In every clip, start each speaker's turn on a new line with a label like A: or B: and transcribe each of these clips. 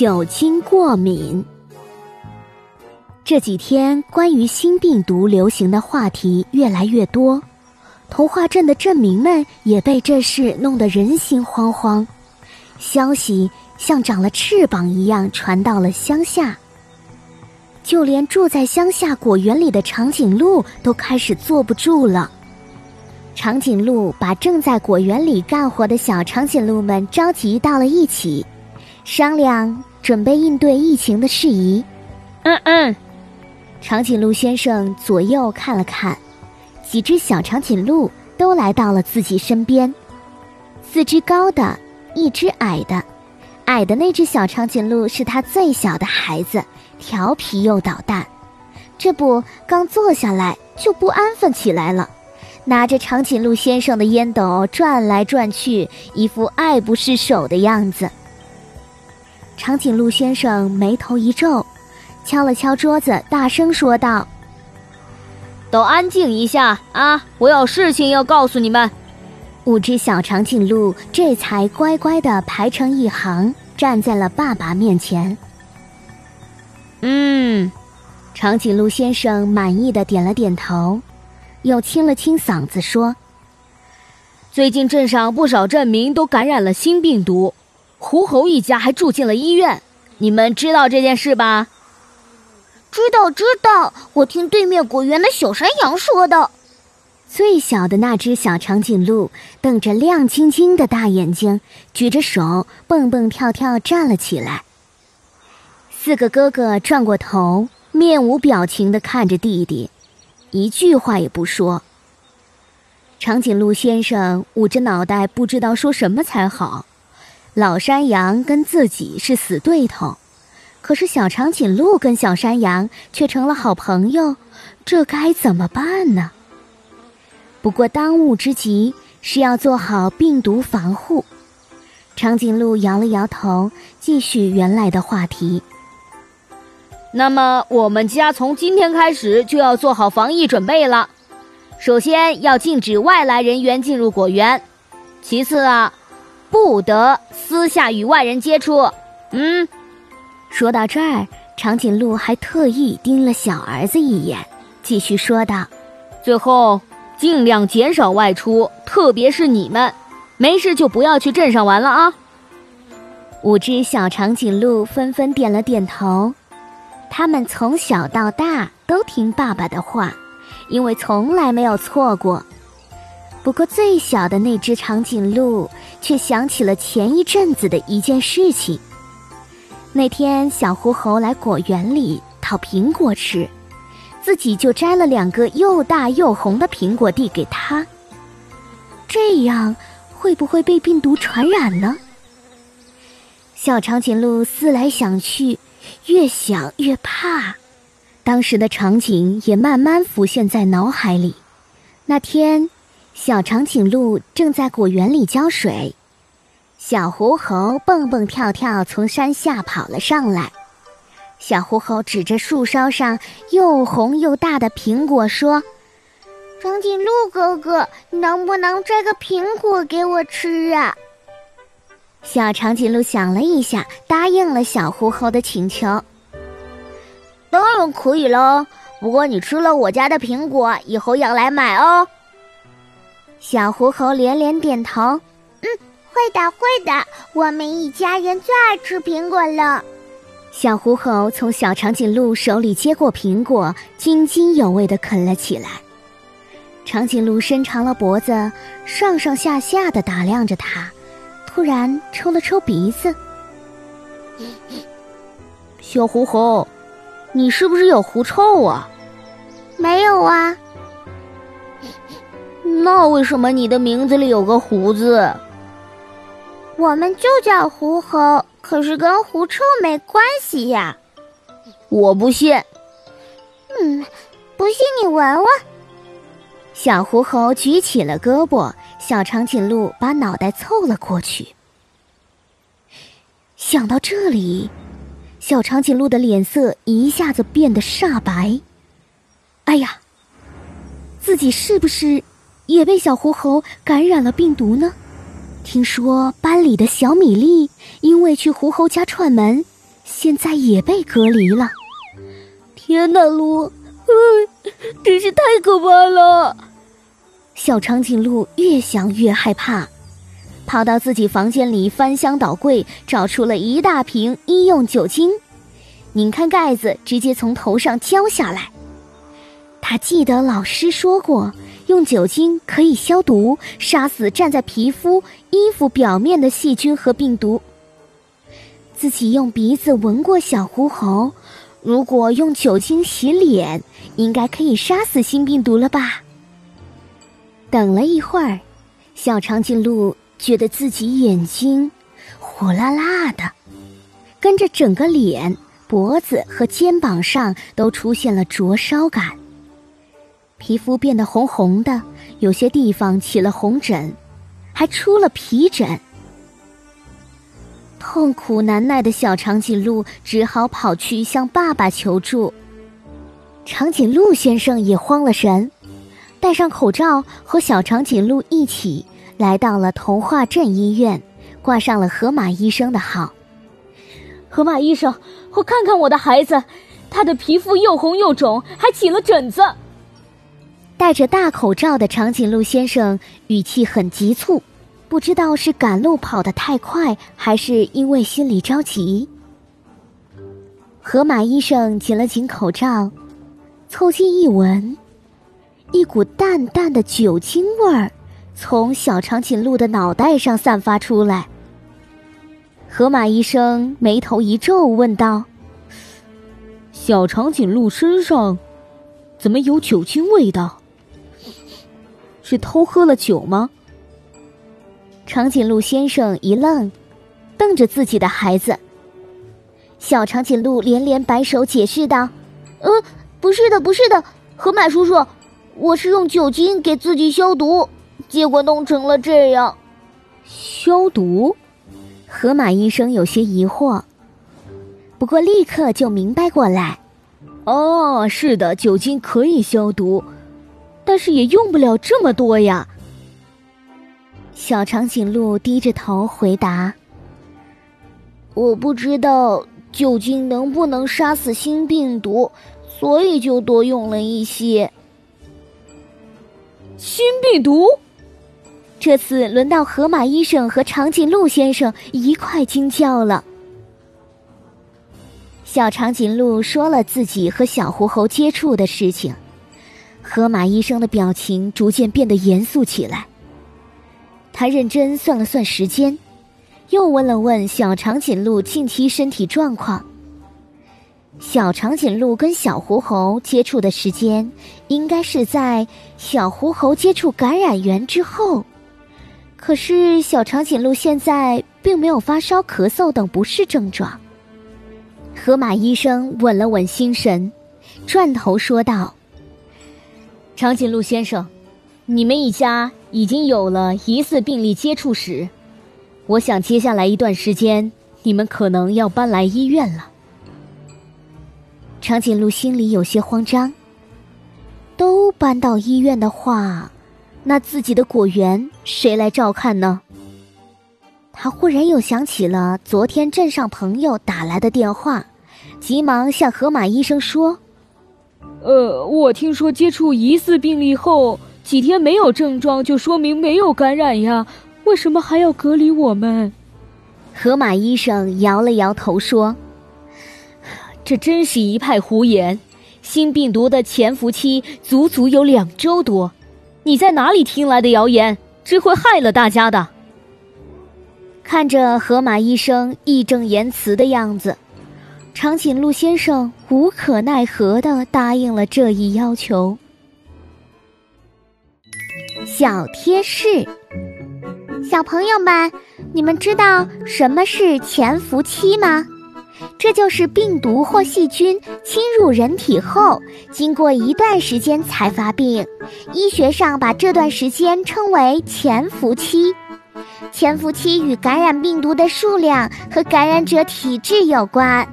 A: 酒精过敏。这几天关于新病毒流行的话题越来越多，童话镇的镇民们也被这事弄得人心惶惶。消息像长了翅膀一样传到了乡下，就连住在乡下果园里的长颈鹿都开始坐不住了。长颈鹿把正在果园里干活的小长颈鹿们召集到了一起，商量准备应对疫情的事宜。
B: 嗯嗯，
A: 长颈鹿先生左右看了看，几只小长颈鹿都来到了自己身边，四只高的，一只矮的。矮的那只小长颈鹿是他最小的孩子，调皮又捣蛋。这不，刚坐下来就不安分起来了。拿着长颈鹿先生的烟斗转来转去，一副爱不释手的样子。长颈鹿先生眉头一皱，敲了敲桌子，大声说道：“
B: 都安静一下啊！我有事情要告诉你们。”
A: 五只小长颈鹿这才乖乖的排成一行，站在了爸爸面前。
B: 嗯，
A: 长颈鹿先生满意的点了点头。又清了清嗓子说：“
B: 最近镇上不少镇民都感染了新病毒，狐猴一家还住进了医院。你们知道这件事吧？”“
C: 知道，知道。我听对面果园的小山羊说的。”
A: 最小的那只小长颈鹿瞪着亮晶晶的大眼睛，举着手蹦蹦跳跳站了起来。四个哥哥转过头，面无表情的看着弟弟。一句话也不说。长颈鹿先生捂着脑袋，不知道说什么才好。老山羊跟自己是死对头，可是小长颈鹿跟小山羊却成了好朋友，这该怎么办呢？不过当务之急是要做好病毒防护。长颈鹿摇了摇头，继续原来的话题。
B: 那么，我们家从今天开始就要做好防疫准备了。首先要禁止外来人员进入果园，其次啊，不得私下与外人接触。嗯，
A: 说到这儿，长颈鹿还特意盯了小儿子一眼，继续说道：“
B: 最后，尽量减少外出，特别是你们，没事就不要去镇上玩了啊。”
A: 五只小长颈鹿纷纷点了点头。他们从小到大都听爸爸的话，因为从来没有错过。不过最小的那只长颈鹿却想起了前一阵子的一件事情。那天小狐猴来果园里讨苹果吃，自己就摘了两个又大又红的苹果递给他。这样会不会被病毒传染呢？小长颈鹿思来想去。越想越怕，当时的场景也慢慢浮现在脑海里。那天，小长颈鹿正在果园里浇水，小狐猴蹦蹦跳跳从山下跑了上来。小狐猴指着树梢上又红又大的苹果说：“
C: 长颈鹿哥哥，能不能摘个苹果给我吃啊？”
A: 小长颈鹿想了一下，答应了小狐猴的请求。
C: 当然可以喽，不过你吃了我家的苹果，以后要来买哦。
A: 小狐猴连连点头：“
C: 嗯，会的，会的，我们一家人最爱吃苹果了。”
A: 小狐猴从小长颈鹿手里接过苹果，津津有味地啃了起来。长颈鹿伸长了脖子，上上下下地打量着它。突然抽了抽鼻子，
B: 小狐猴，你是不是有狐臭啊？
C: 没有啊。
B: 那为什么你的名字里有个狐字？
C: 我们就叫狐猴，可是跟狐臭没关系呀。
B: 我不信。
C: 嗯，不信你闻闻。
A: 小狐猴举起了胳膊。小长颈鹿把脑袋凑了过去。想到这里，小长颈鹿的脸色一下子变得煞白。哎呀，自己是不是也被小狐猴感染了病毒呢？听说班里的小米粒因为去狐猴家串门，现在也被隔离了。
B: 天哪，鹿，真是太可怕了！
A: 小长颈鹿越想越害怕，跑到自己房间里翻箱倒柜，找出了一大瓶医用酒精，拧开盖子，直接从头上浇下来。他记得老师说过，用酒精可以消毒，杀死站在皮肤、衣服表面的细菌和病毒。自己用鼻子闻过小狐猴，如果用酒精洗脸，应该可以杀死新病毒了吧？等了一会儿，小长颈鹿觉得自己眼睛火辣辣的，跟着整个脸、脖子和肩膀上都出现了灼烧感。皮肤变得红红的，有些地方起了红疹，还出了皮疹。痛苦难耐的小长颈鹿只好跑去向爸爸求助。长颈鹿先生也慌了神，戴上口罩，和小长颈鹿一起来到了童话镇医院，挂上了河马医生的号。
B: 河马医生，我看看我的孩子，他的皮肤又红又肿，还起了疹子。
A: 戴着大口罩的长颈鹿先生语气很急促，不知道是赶路跑得太快，还是因为心里着急。河马医生紧了紧口罩，凑近一闻，一股淡淡的酒精味儿从小长颈鹿的脑袋上散发出来。河马医生眉头一皱，问道：“
B: 小长颈鹿身上怎么有酒精味道？”是偷喝了酒吗？
A: 长颈鹿先生一愣，瞪着自己的孩子。小长颈鹿连连摆手解释道：“
C: 呃，不是的，不是的，河马叔叔，我是用酒精给自己消毒，结果弄成了这样。”
B: 消毒？
A: 河马医生有些疑惑，不过立刻就明白过来：“
B: 哦，是的，酒精可以消毒。”但是也用不了这么多呀。
A: 小长颈鹿低着头回答：“
C: 我不知道酒精能不能杀死新病毒，所以就多用了一些。”
B: 新病毒？
A: 这次轮到河马医生和长颈鹿先生一块惊叫了。小长颈鹿说了自己和小狐猴接触的事情。河马医生的表情逐渐变得严肃起来。他认真算了算时间，又问了问小长颈鹿近期身体状况。小长颈鹿跟小狐猴接触的时间，应该是在小狐猴接触感染源之后。可是小长颈鹿现在并没有发烧、咳嗽等不适症状。河马医生稳了稳心神，转头说道。
B: 长颈鹿先生，你们一家已经有了疑似病例接触史，我想接下来一段时间你们可能要搬来医院了。
A: 长颈鹿心里有些慌张。都搬到医院的话，那自己的果园谁来照看呢？他忽然又想起了昨天镇上朋友打来的电话，急忙向河马医生说。
B: 呃，我听说接触疑似病例后几天没有症状，就说明没有感染呀？为什么还要隔离我们？
A: 河马医生摇了摇头说：“
B: 这真是一派胡言！新病毒的潜伏期足足有两周多，你在哪里听来的谣言？只会害了大家的。”
A: 看着河马医生义正言辞的样子。长颈鹿先生无可奈何的答应了这一要求。小贴士：小朋友们，你们知道什么是潜伏期吗？这就是病毒或细菌侵入人体后，经过一段时间才发病。医学上把这段时间称为潜伏期。潜伏期与感染病毒的数量和感染者体质有关。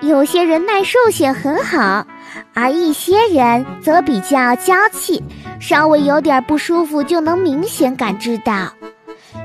A: 有些人耐受性很好，而一些人则比较娇气，稍微有点不舒服就能明显感知到。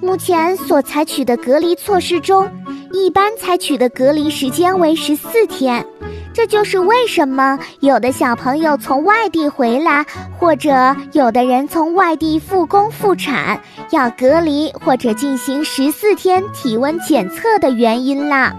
A: 目前所采取的隔离措施中，一般采取的隔离时间为十四天。这就是为什么有的小朋友从外地回来，或者有的人从外地复工复产，要隔离或者进行十四天体温检测的原因啦。